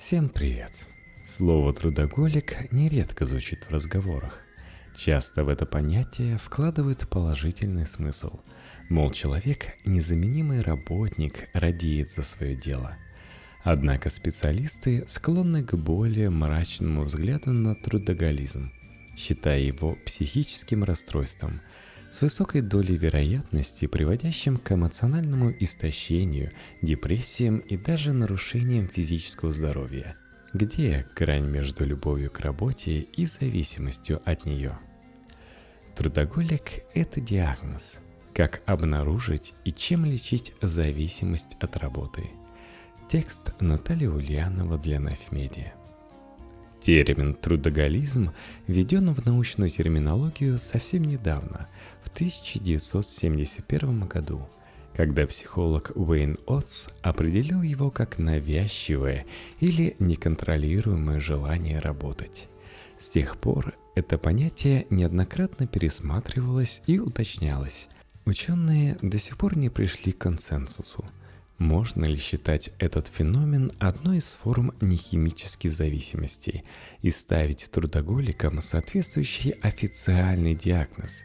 Всем привет! Слово «трудоголик» нередко звучит в разговорах. Часто в это понятие вкладывают положительный смысл. Мол, человек – незаменимый работник, радеет за свое дело. Однако специалисты склонны к более мрачному взгляду на трудоголизм, считая его психическим расстройством – с высокой долей вероятности, приводящим к эмоциональному истощению, депрессиям и даже нарушениям физического здоровья. Где грань между любовью к работе и зависимостью от нее? Трудоголик – это диагноз. Как обнаружить и чем лечить зависимость от работы? Текст Наталья Ульянова для Нафмедиа. Термин «трудоголизм» введен в научную терминологию совсем недавно, 1971 году, когда психолог Уэйн Отс определил его как навязчивое или неконтролируемое желание работать. С тех пор это понятие неоднократно пересматривалось и уточнялось. Ученые до сих пор не пришли к консенсусу – можно ли считать этот феномен одной из форм нехимической зависимости и ставить трудоголикам соответствующий официальный диагноз?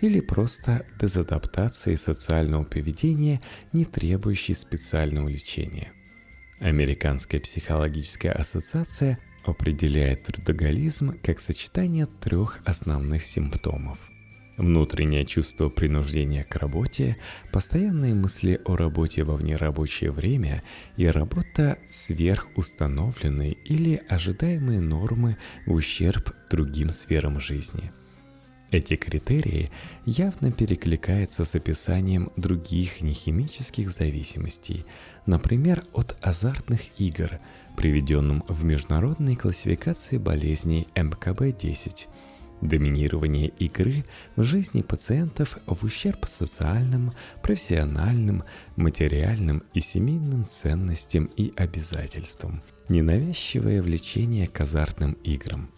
Или просто дезадаптация социального поведения, не требующей специального лечения? Американская психологическая ассоциация определяет трудоголизм как сочетание трех основных симптомов – Внутреннее чувство принуждения к работе, постоянные мысли о работе во внерабочее время и работа сверхустановленной или ожидаемые нормы в ущерб другим сферам жизни. Эти критерии явно перекликаются с описанием других нехимических зависимостей, например, от азартных игр, приведенным в международной классификации болезней МКБ-10 – Доминирование игры в жизни пациентов в ущерб социальным, профессиональным, материальным и семейным ценностям и обязательствам. Ненавязчивое влечение к азартным играм.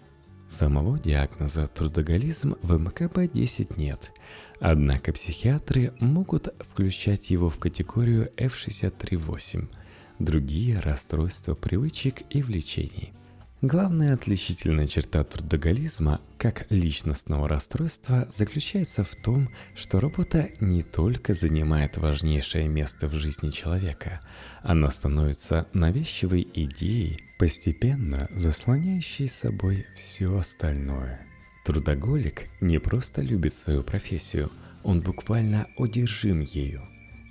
Самого диагноза трудоголизм в МКБ-10 нет, однако психиатры могут включать его в категорию F63-8, другие расстройства привычек и влечений – Главная отличительная черта трудоголизма как личностного расстройства заключается в том, что работа не только занимает важнейшее место в жизни человека, она становится навязчивой идеей, постепенно заслоняющей собой все остальное. Трудоголик не просто любит свою профессию, он буквально одержим ею,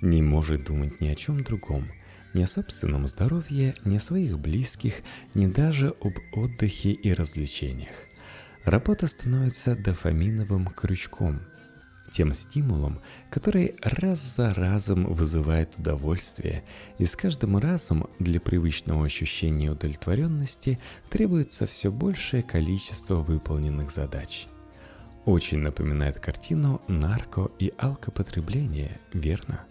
не может думать ни о чем другом – ни о собственном здоровье, ни о своих близких, ни даже об отдыхе и развлечениях. Работа становится дофаминовым крючком, тем стимулом, который раз за разом вызывает удовольствие, и с каждым разом для привычного ощущения удовлетворенности требуется все большее количество выполненных задач. Очень напоминает картину нарко- и алкопотребления, верно?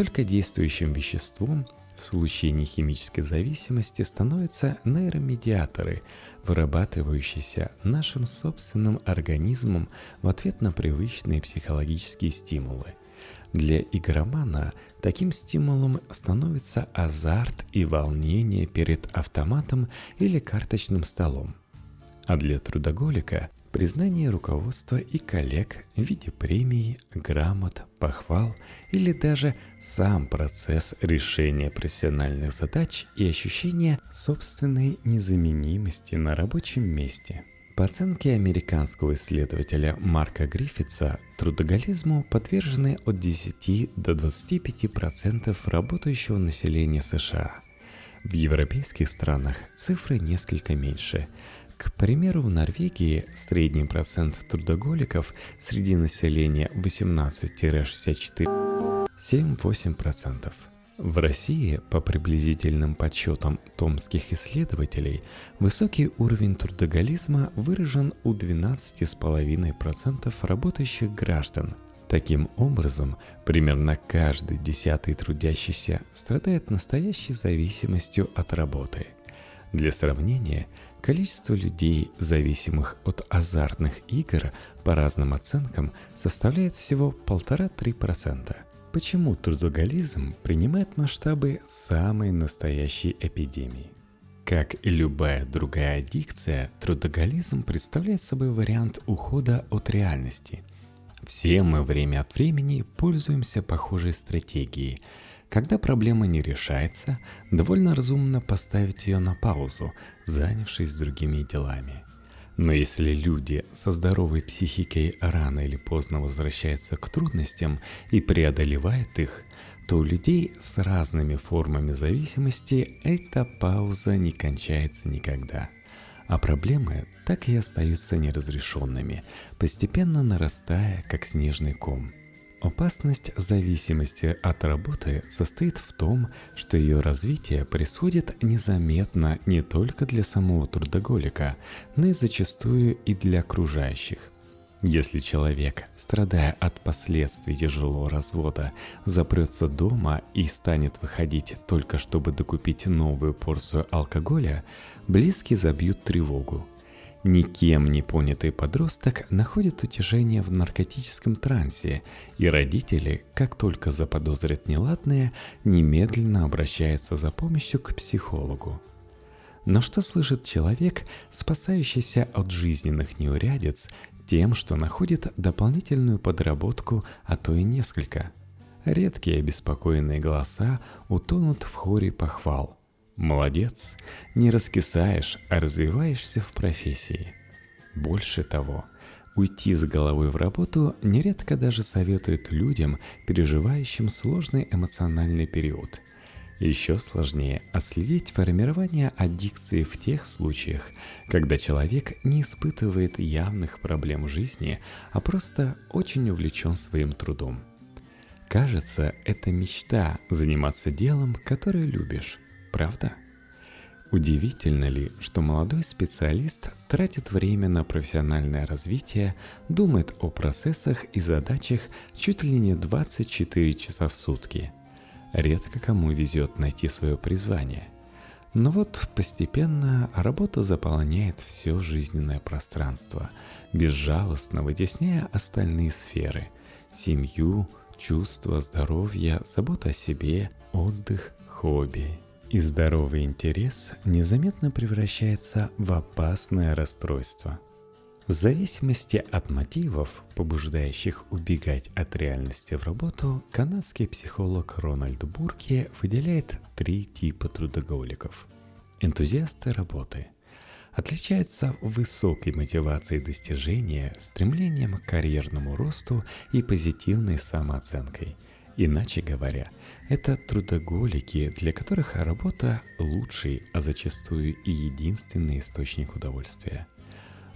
Только действующим веществом в случае нехимической зависимости становятся нейромедиаторы, вырабатывающиеся нашим собственным организмом в ответ на привычные психологические стимулы. Для игромана таким стимулом становится азарт и волнение перед автоматом или карточным столом. А для трудоголика признание руководства и коллег в виде премий, грамот, похвал или даже сам процесс решения профессиональных задач и ощущение собственной незаменимости на рабочем месте. По оценке американского исследователя Марка Гриффитса, трудоголизму подвержены от 10 до 25% работающего населения США. В европейских странах цифры несколько меньше – к примеру, в Норвегии средний процент трудоголиков среди населения 18-64 7-8%. В России, по приблизительным подсчетам томских исследователей, высокий уровень трудоголизма выражен у 12,5% работающих граждан. Таким образом, примерно каждый десятый трудящийся страдает настоящей зависимостью от работы. Для сравнения, Количество людей, зависимых от азартных игр, по разным оценкам, составляет всего 1,5-3%. Почему трудоголизм принимает масштабы самой настоящей эпидемии? Как и любая другая аддикция, трудоголизм представляет собой вариант ухода от реальности. Все мы время от времени пользуемся похожей стратегией. Когда проблема не решается, довольно разумно поставить ее на паузу, занявшись другими делами. Но если люди со здоровой психикой рано или поздно возвращаются к трудностям и преодолевают их, то у людей с разными формами зависимости эта пауза не кончается никогда. А проблемы так и остаются неразрешенными, постепенно нарастая, как снежный ком. Опасность зависимости от работы состоит в том, что ее развитие происходит незаметно не только для самого трудоголика, но и зачастую и для окружающих – если человек, страдая от последствий тяжелого развода, запрется дома и станет выходить только чтобы докупить новую порцию алкоголя, близкие забьют тревогу. Никем не понятый подросток находит утешение в наркотическом трансе, и родители, как только заподозрят неладное, немедленно обращаются за помощью к психологу. Но что слышит человек, спасающийся от жизненных неурядиц тем, что находит дополнительную подработку, а то и несколько. Редкие обеспокоенные голоса утонут в хоре похвал. Молодец, не раскисаешь, а развиваешься в профессии. Больше того, уйти с головой в работу нередко даже советуют людям, переживающим сложный эмоциональный период – еще сложнее отследить формирование аддикции в тех случаях, когда человек не испытывает явных проблем жизни, а просто очень увлечен своим трудом. Кажется, это мечта заниматься делом, которое любишь, правда? Удивительно ли, что молодой специалист тратит время на профессиональное развитие, думает о процессах и задачах чуть ли не 24 часа в сутки – Редко кому везет найти свое призвание. Но вот постепенно работа заполняет все жизненное пространство, безжалостно вытесняя остальные сферы – семью, чувства, здоровье, забота о себе, отдых, хобби. И здоровый интерес незаметно превращается в опасное расстройство – в зависимости от мотивов, побуждающих убегать от реальности в работу, канадский психолог Рональд Бурки выделяет три типа трудоголиков. Энтузиасты работы отличаются высокой мотивацией достижения, стремлением к карьерному росту и позитивной самооценкой. Иначе говоря, это трудоголики, для которых работа лучший, а зачастую и единственный источник удовольствия –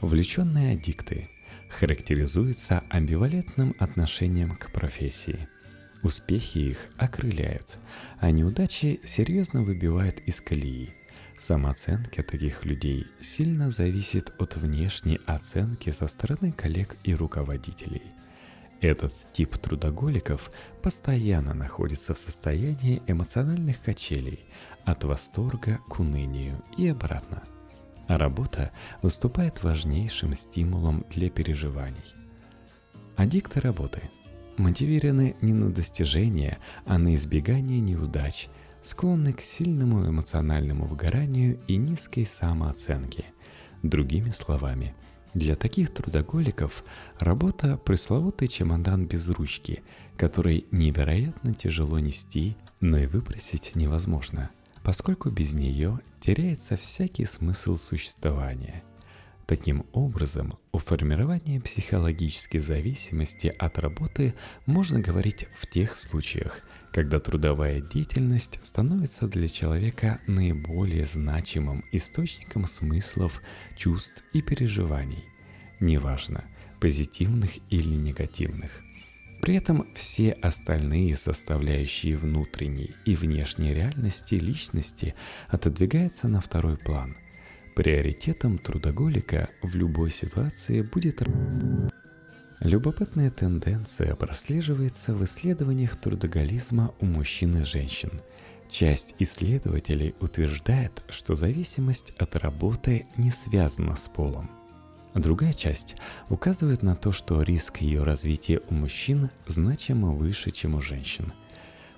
Увлеченные аддикты характеризуются амбивалентным отношением к профессии. Успехи их окрыляют, а неудачи серьезно выбивают из колеи. Самооценка таких людей сильно зависит от внешней оценки со стороны коллег и руководителей. Этот тип трудоголиков постоянно находится в состоянии эмоциональных качелей от восторга к унынию и обратно – а работа выступает важнейшим стимулом для переживаний. Аддикты работы мотивированы не на достижение, а на избегание неудач, склонны к сильному эмоциональному выгоранию и низкой самооценке. Другими словами, для таких трудоголиков работа – пресловутый чемодан без ручки, который невероятно тяжело нести, но и выбросить невозможно – поскольку без нее теряется всякий смысл существования. Таким образом, о формировании психологической зависимости от работы можно говорить в тех случаях, когда трудовая деятельность становится для человека наиболее значимым источником смыслов, чувств и переживаний, неважно, позитивных или негативных. При этом все остальные составляющие внутренней и внешней реальности личности отодвигаются на второй план. Приоритетом трудоголика в любой ситуации будет Любопытная тенденция прослеживается в исследованиях трудоголизма у мужчин и женщин. Часть исследователей утверждает, что зависимость от работы не связана с полом – Другая часть указывает на то, что риск ее развития у мужчин значимо выше, чем у женщин.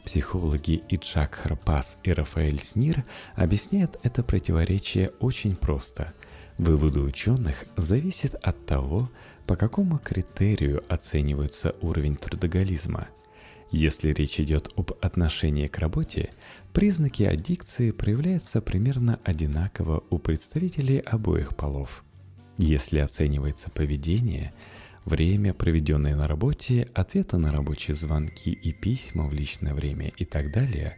Психологи Иджак Харпас и Рафаэль Снир объясняют это противоречие очень просто. Выводы ученых зависят от того, по какому критерию оценивается уровень трудоголизма. Если речь идет об отношении к работе, признаки аддикции проявляются примерно одинаково у представителей обоих полов. Если оценивается поведение – время, проведенное на работе, ответы на рабочие звонки и письма в личное время и так далее,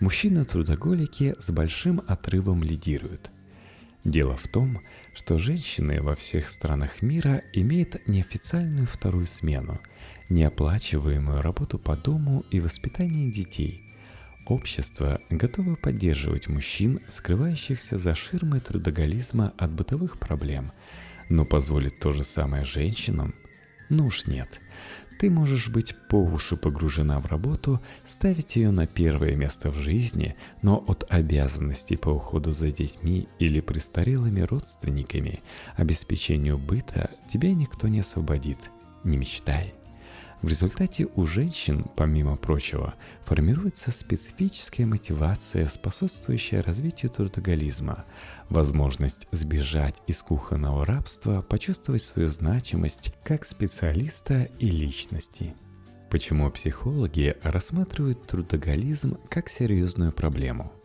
мужчины-трудоголики с большим отрывом лидируют. Дело в том, что женщины во всех странах мира имеют неофициальную вторую смену, неоплачиваемую работу по дому и воспитание детей. Общество готово поддерживать мужчин, скрывающихся за ширмой трудоголизма от бытовых проблем, но позволит то же самое женщинам – ну уж нет. Ты можешь быть по уши погружена в работу, ставить ее на первое место в жизни, но от обязанностей по уходу за детьми или престарелыми родственниками, обеспечению быта тебя никто не освободит. Не мечтай. В результате у женщин, помимо прочего, формируется специфическая мотивация, способствующая развитию трудоголизма, возможность сбежать из кухонного рабства, почувствовать свою значимость как специалиста и личности. Почему психологи рассматривают трудоголизм как серьезную проблему –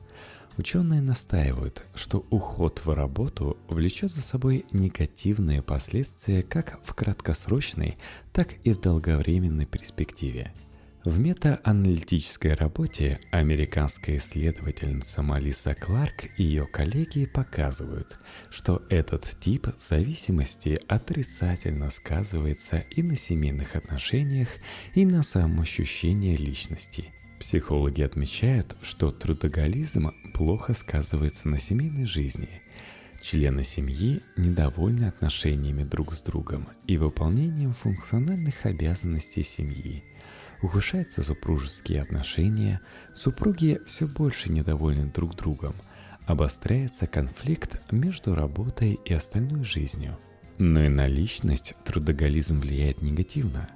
Ученые настаивают, что уход в работу влечет за собой негативные последствия как в краткосрочной, так и в долговременной перспективе. В метааналитической работе американская исследовательница Малиса Кларк и ее коллеги показывают, что этот тип зависимости отрицательно сказывается и на семейных отношениях, и на самоощущении личности – Психологи отмечают, что трудоголизм плохо сказывается на семейной жизни. Члены семьи недовольны отношениями друг с другом и выполнением функциональных обязанностей семьи. Ухудшаются супружеские отношения, супруги все больше недовольны друг другом, обостряется конфликт между работой и остальной жизнью. Но и на личность трудоголизм влияет негативно.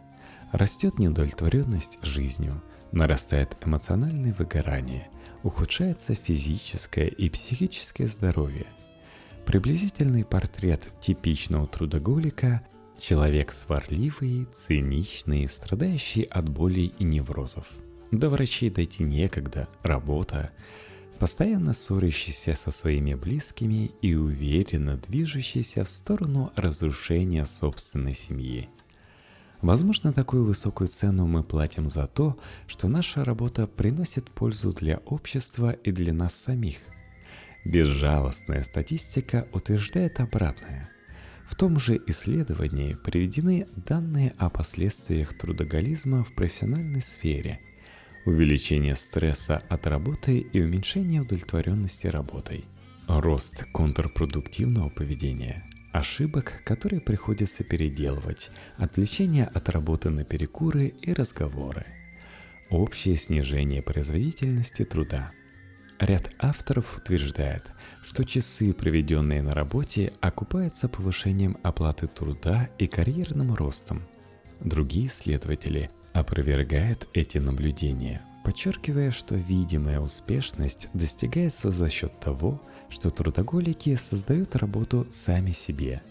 Растет неудовлетворенность жизнью – нарастает эмоциональное выгорание, ухудшается физическое и психическое здоровье. Приблизительный портрет типичного трудоголика – человек сварливый, циничный, страдающий от болей и неврозов. До врачей дойти некогда, работа, постоянно ссорящийся со своими близкими и уверенно движущийся в сторону разрушения собственной семьи – Возможно, такую высокую цену мы платим за то, что наша работа приносит пользу для общества и для нас самих. Безжалостная статистика утверждает обратное. В том же исследовании приведены данные о последствиях трудоголизма в профессиональной сфере, увеличение стресса от работы и уменьшение удовлетворенности работой, рост контрпродуктивного поведения – ошибок, которые приходится переделывать, отвлечение от работы на перекуры и разговоры, общее снижение производительности труда. Ряд авторов утверждает, что часы, проведенные на работе, окупаются повышением оплаты труда и карьерным ростом. Другие исследователи опровергают эти наблюдения, подчеркивая, что видимая успешность достигается за счет того, что трудоголики создают работу сами себе.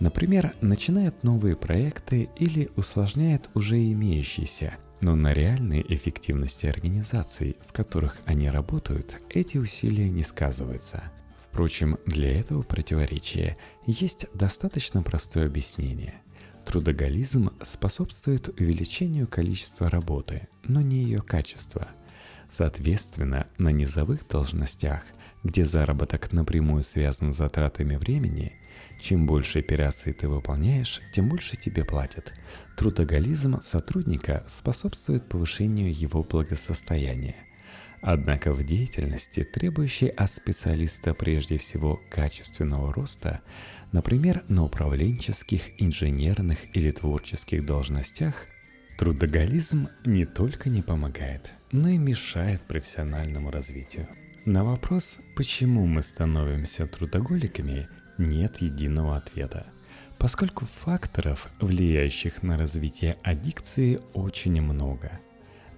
Например, начинают новые проекты или усложняют уже имеющиеся, но на реальной эффективности организаций, в которых они работают, эти усилия не сказываются. Впрочем, для этого противоречия есть достаточно простое объяснение. Трудоголизм способствует увеличению количества работы, но не ее качества. Соответственно, на низовых должностях, где заработок напрямую связан с затратами времени, чем больше операций ты выполняешь, тем больше тебе платят. Трудоголизм сотрудника способствует повышению его благосостояния – Однако в деятельности, требующей от специалиста прежде всего качественного роста, например, на управленческих, инженерных или творческих должностях, трудоголизм не только не помогает, но и мешает профессиональному развитию. На вопрос, почему мы становимся трудоголиками, нет единого ответа, поскольку факторов, влияющих на развитие аддикции, очень много –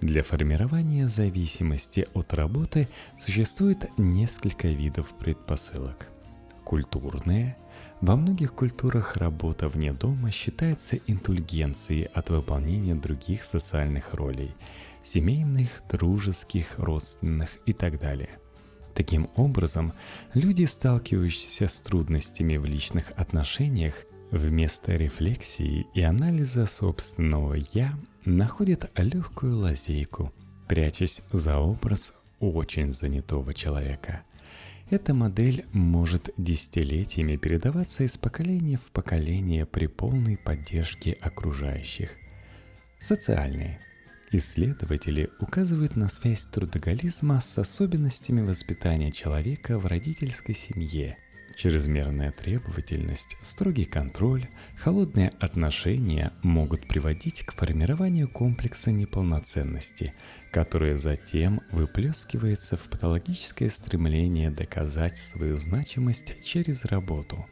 Для формирования зависимости от работы существует несколько видов предпосылок. Культурные. Во многих культурах работа вне дома считается интульгенцией от выполнения других социальных ролей – семейных, дружеских, родственных и так далее. Таким образом, люди, сталкивающиеся с трудностями в личных отношениях, вместо рефлексии и анализа собственного «я» находит легкую лазейку, прячась за образ очень занятого человека. Эта модель может десятилетиями передаваться из поколения в поколение при полной поддержке окружающих. Социальные. Исследователи указывают на связь трудоголизма с особенностями воспитания человека в родительской семье – Чрезмерная требовательность, строгий контроль, холодные отношения могут приводить к формированию комплекса неполноценности, которое затем выплескивается в патологическое стремление доказать свою значимость через работу.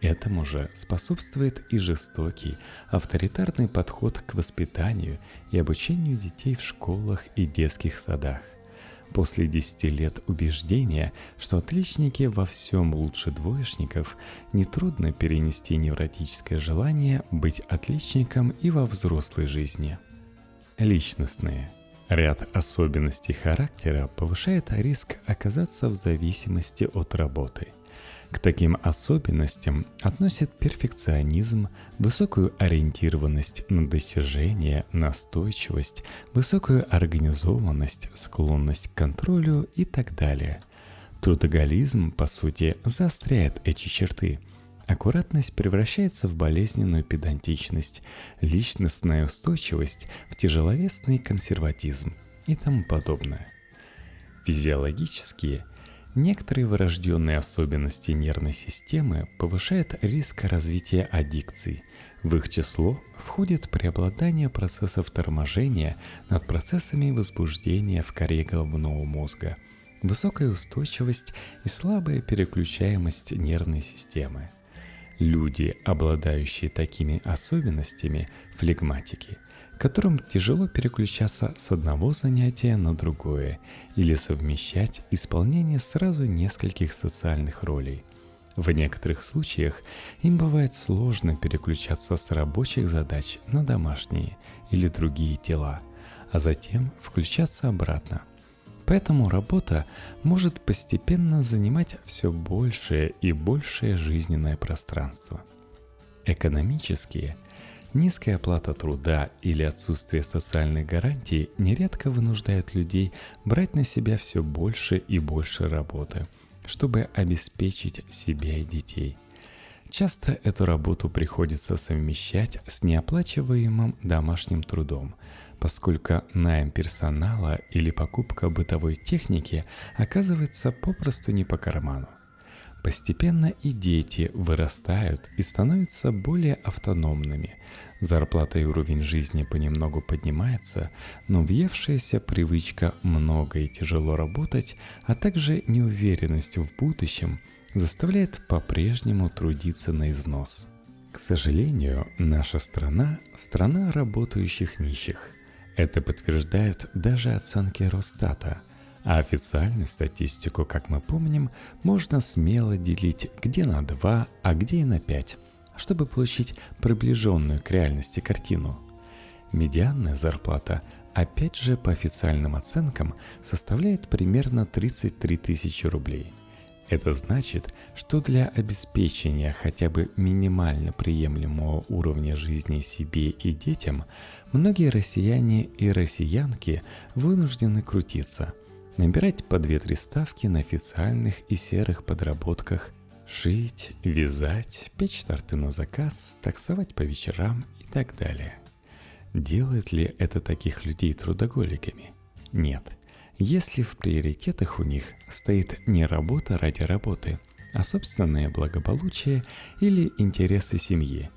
Этому же способствует и жестокий, авторитарный подход к воспитанию и обучению детей в школах и детских садах. После 10 лет убеждения, что отличники во всем лучше двоечников, нетрудно перенести невротическое желание быть отличником и во взрослой жизни. Личностные. Ряд особенностей характера повышает риск оказаться в зависимости от работы – к таким особенностям относят перфекционизм, высокую ориентированность на достижение, настойчивость, высокую организованность, склонность к контролю и так далее. Трудоголизм, по сути, заостряет эти черты. Аккуратность превращается в болезненную педантичность, личностная устойчивость в тяжеловесный консерватизм и тому подобное. Физиологические – Некоторые врожденные особенности нервной системы повышают риск развития аддикций. В их число входит преобладание процессов торможения над процессами возбуждения в коре головного мозга, высокая устойчивость и слабая переключаемость нервной системы. Люди, обладающие такими особенностями, флегматики – которым тяжело переключаться с одного занятия на другое или совмещать исполнение сразу нескольких социальных ролей. В некоторых случаях им бывает сложно переключаться с рабочих задач на домашние или другие дела, а затем включаться обратно. Поэтому работа может постепенно занимать все большее и большее жизненное пространство. Экономические – Низкая оплата труда или отсутствие социальных гарантий нередко вынуждает людей брать на себя все больше и больше работы, чтобы обеспечить себя и детей. Часто эту работу приходится совмещать с неоплачиваемым домашним трудом, поскольку найм персонала или покупка бытовой техники оказывается попросту не по карману. Постепенно и дети вырастают и становятся более автономными. Зарплата и уровень жизни понемногу поднимается, но въевшаяся привычка много и тяжело работать, а также неуверенность в будущем заставляет по-прежнему трудиться на износ. К сожалению, наша страна – страна работающих нищих. Это подтверждают даже оценки Росстата – а официальную статистику, как мы помним, можно смело делить где на 2, а где и на 5, чтобы получить приближенную к реальности картину. Медианная зарплата, опять же по официальным оценкам, составляет примерно 33 тысячи рублей. Это значит, что для обеспечения хотя бы минимально приемлемого уровня жизни себе и детям многие россияне и россиянки вынуждены крутиться – набирать по 2-3 ставки на официальных и серых подработках, шить, вязать, печь торты на заказ, таксовать по вечерам и так далее. Делает ли это таких людей трудоголиками? Нет. Если в приоритетах у них стоит не работа ради работы, а собственное благополучие или интересы семьи.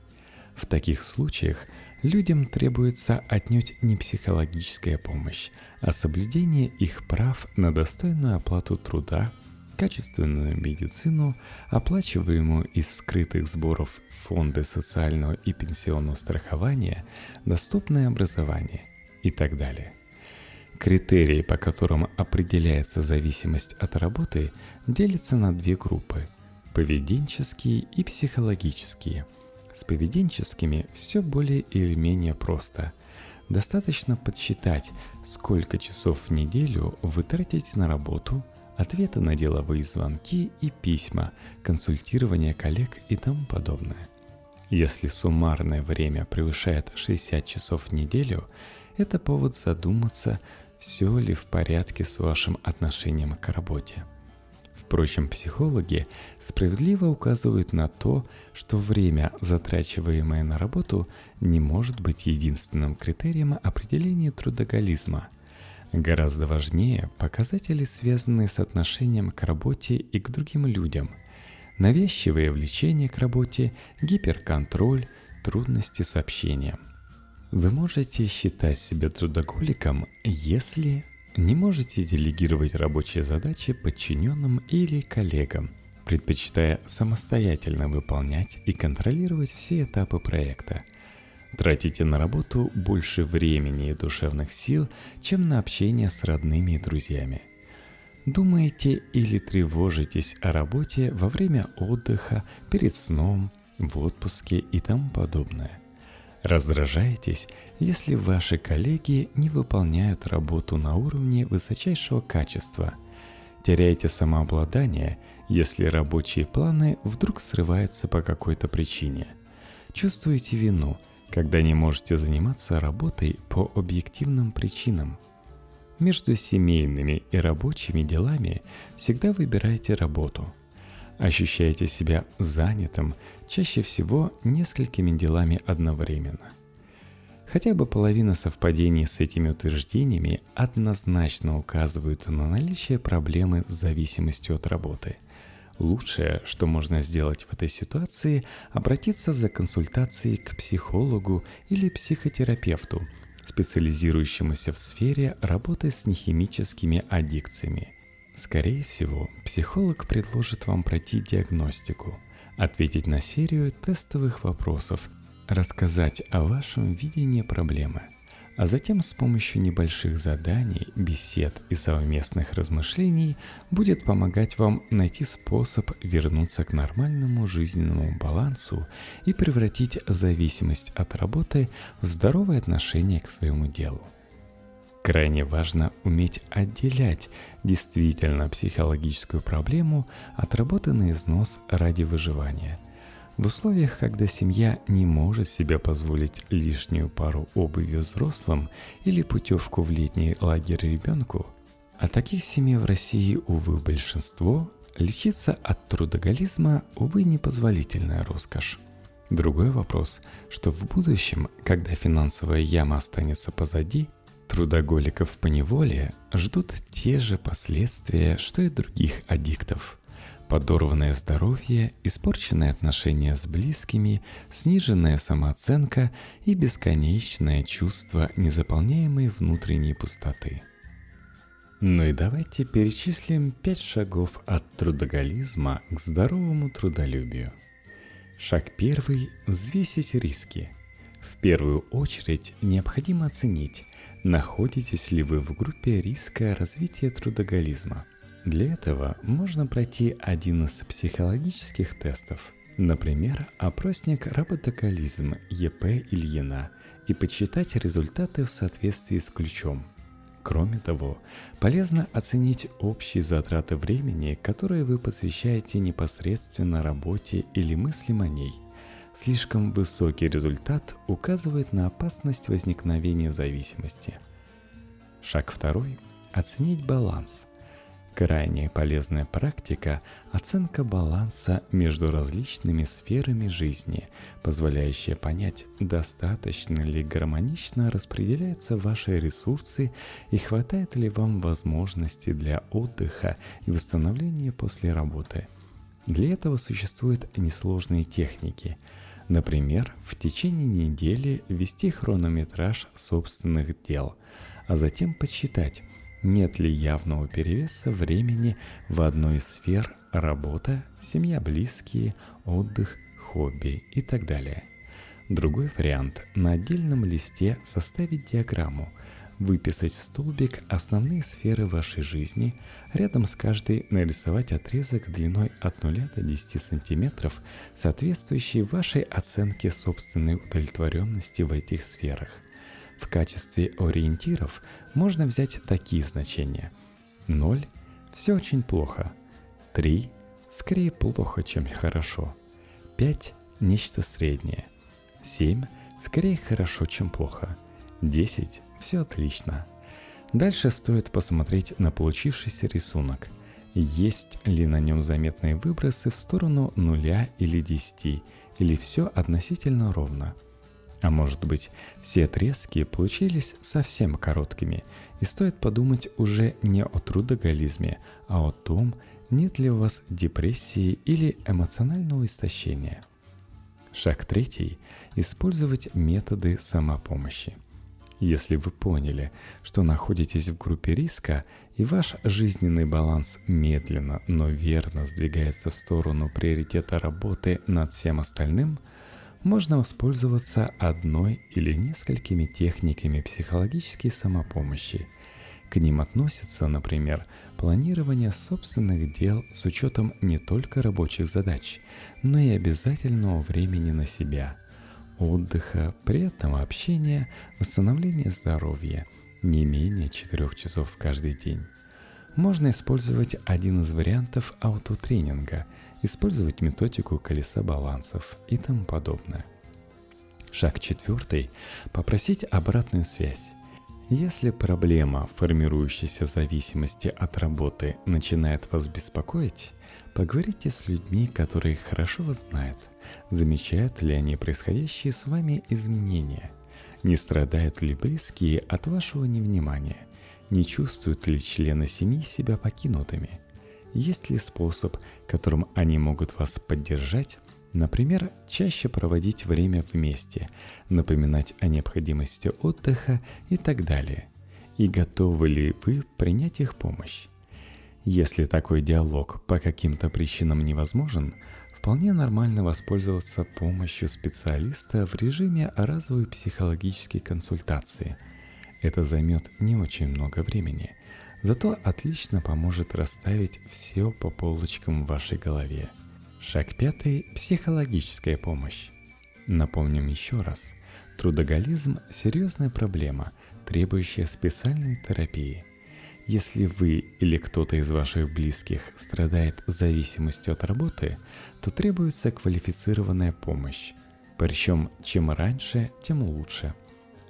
В таких случаях людям требуется отнюдь не психологическая помощь, а соблюдение их прав на достойную оплату труда, качественную медицину, оплачиваемую из скрытых сборов фонды социального и пенсионного страхования, доступное образование и так далее. Критерии, по которым определяется зависимость от работы, делятся на две группы – поведенческие и психологические. С поведенческими все более или менее просто. Достаточно подсчитать, сколько часов в неделю вы тратите на работу, ответы на деловые звонки и письма, консультирование коллег и тому подобное. Если суммарное время превышает 60 часов в неделю, это повод задуматься, все ли в порядке с вашим отношением к работе. Впрочем, психологи справедливо указывают на то, что время, затрачиваемое на работу, не может быть единственным критерием определения трудоголизма. Гораздо важнее показатели, связанные с отношением к работе и к другим людям. Навязчивое влечение к работе, гиперконтроль, трудности с общением. Вы можете считать себя трудоголиком, если не можете делегировать рабочие задачи подчиненным или коллегам, предпочитая самостоятельно выполнять и контролировать все этапы проекта. Тратите на работу больше времени и душевных сил, чем на общение с родными и друзьями. Думаете или тревожитесь о работе во время отдыха, перед сном, в отпуске и тому подобное – Раздражаетесь, если ваши коллеги не выполняют работу на уровне высочайшего качества. Теряете самообладание, если рабочие планы вдруг срываются по какой-то причине. Чувствуете вину, когда не можете заниматься работой по объективным причинам. Между семейными и рабочими делами всегда выбирайте работу – ощущаете себя занятым чаще всего несколькими делами одновременно. Хотя бы половина совпадений с этими утверждениями однозначно указывают на наличие проблемы с зависимостью от работы. Лучшее, что можно сделать в этой ситуации, обратиться за консультацией к психологу или психотерапевту, специализирующемуся в сфере работы с нехимическими аддикциями – Скорее всего, психолог предложит вам пройти диагностику, ответить на серию тестовых вопросов, рассказать о вашем видении проблемы, а затем с помощью небольших заданий, бесед и совместных размышлений будет помогать вам найти способ вернуться к нормальному жизненному балансу и превратить зависимость от работы в здоровое отношение к своему делу. Крайне важно уметь отделять действительно психологическую проблему от работы на износ ради выживания. В условиях, когда семья не может себе позволить лишнюю пару обуви взрослым или путевку в летний лагерь ребенку, а таких семей в России, увы, большинство, лечиться от трудоголизма, увы, непозволительная роскошь. Другой вопрос, что в будущем, когда финансовая яма останется позади, Трудоголиков по неволе ждут те же последствия, что и других аддиктов. Подорванное здоровье, испорченные отношения с близкими, сниженная самооценка и бесконечное чувство незаполняемой внутренней пустоты. Ну и давайте перечислим пять шагов от трудоголизма к здоровому трудолюбию. Шаг первый – взвесить риски. В первую очередь необходимо оценить, Находитесь ли вы в группе риска развития трудоголизма? Для этого можно пройти один из психологических тестов, например, опросник «Работоголизм» ЕП Ильина и подсчитать результаты в соответствии с ключом. Кроме того, полезно оценить общие затраты времени, которые вы посвящаете непосредственно работе или мыслям о ней – Слишком высокий результат указывает на опасность возникновения зависимости. Шаг второй – оценить баланс. Крайне полезная практика – оценка баланса между различными сферами жизни, позволяющая понять, достаточно ли гармонично распределяются ваши ресурсы и хватает ли вам возможности для отдыха и восстановления после работы. Для этого существуют несложные техники – Например, в течение недели вести хронометраж собственных дел, а затем подсчитать, нет ли явного перевеса времени в одной из сфер работа, семья, близкие, отдых, хобби и так далее. Другой вариант – на отдельном листе составить диаграмму, выписать в столбик основные сферы вашей жизни, рядом с каждой нарисовать отрезок длиной от 0 до 10 сантиметров, соответствующий вашей оценке собственной удовлетворенности в этих сферах. В качестве ориентиров можно взять такие значения. 0 – все очень плохо. 3 – скорее плохо, чем хорошо. 5 – нечто среднее. 7 – скорее хорошо, чем плохо. 10 – все отлично. Дальше стоит посмотреть на получившийся рисунок. Есть ли на нем заметные выбросы в сторону нуля или 10, или все относительно ровно – а может быть, все отрезки получились совсем короткими, и стоит подумать уже не о трудоголизме, а о том, нет ли у вас депрессии или эмоционального истощения. Шаг третий – использовать методы самопомощи. Если вы поняли, что находитесь в группе риска и ваш жизненный баланс медленно, но верно сдвигается в сторону приоритета работы над всем остальным – можно воспользоваться одной или несколькими техниками психологической самопомощи. К ним относятся, например, планирование собственных дел с учетом не только рабочих задач, но и обязательного времени на себя, отдыха, приятного общения, восстановления здоровья, не менее 4 часов каждый день. Можно использовать один из вариантов аутотренинга – использовать методику колеса балансов и тому подобное. Шаг четвертый – попросить обратную связь. Если проблема формирующейся зависимости от работы начинает вас беспокоить, поговорите с людьми, которые хорошо вас знают, замечают ли они происходящие с вами изменения, не страдают ли близкие от вашего невнимания, не чувствуют ли члены семьи себя покинутыми – есть ли способ, которым они могут вас поддержать? Например, чаще проводить время вместе, напоминать о необходимости отдыха и так далее. И готовы ли вы принять их помощь? Если такой диалог по каким-то причинам невозможен, вполне нормально воспользоваться помощью специалиста в режиме разовой психологической консультации. Это займет не очень много времени – зато отлично поможет расставить все по полочкам в вашей голове. Шаг пятый – психологическая помощь. Напомним еще раз. Трудоголизм – серьезная проблема, требующая специальной терапии. Если вы или кто-то из ваших близких страдает зависимостью от работы, то требуется квалифицированная помощь. Причем чем раньше, тем лучше.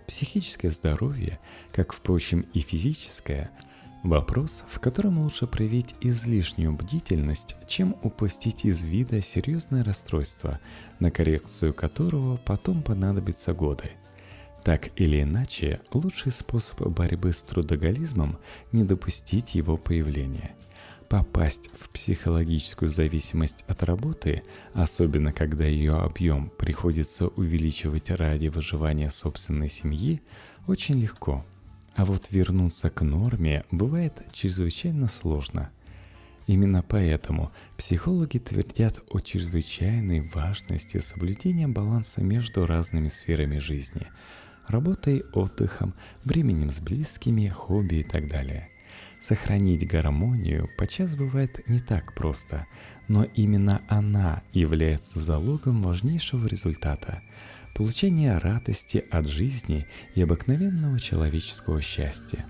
Психическое здоровье, как, впрочем, и физическое, Вопрос, в котором лучше проявить излишнюю бдительность, чем упустить из вида серьезное расстройство, на коррекцию которого потом понадобятся годы. Так или иначе, лучший способ борьбы с трудоголизмом – не допустить его появления. Попасть в психологическую зависимость от работы, особенно когда ее объем приходится увеличивать ради выживания собственной семьи, очень легко – а вот вернуться к норме бывает чрезвычайно сложно. Именно поэтому психологи твердят о чрезвычайной важности соблюдения баланса между разными сферами жизни – работой, отдыхом, временем с близкими, хобби и так далее. Сохранить гармонию подчас бывает не так просто, но именно она является залогом важнейшего результата – получения радости от жизни и обыкновенного человеческого счастья.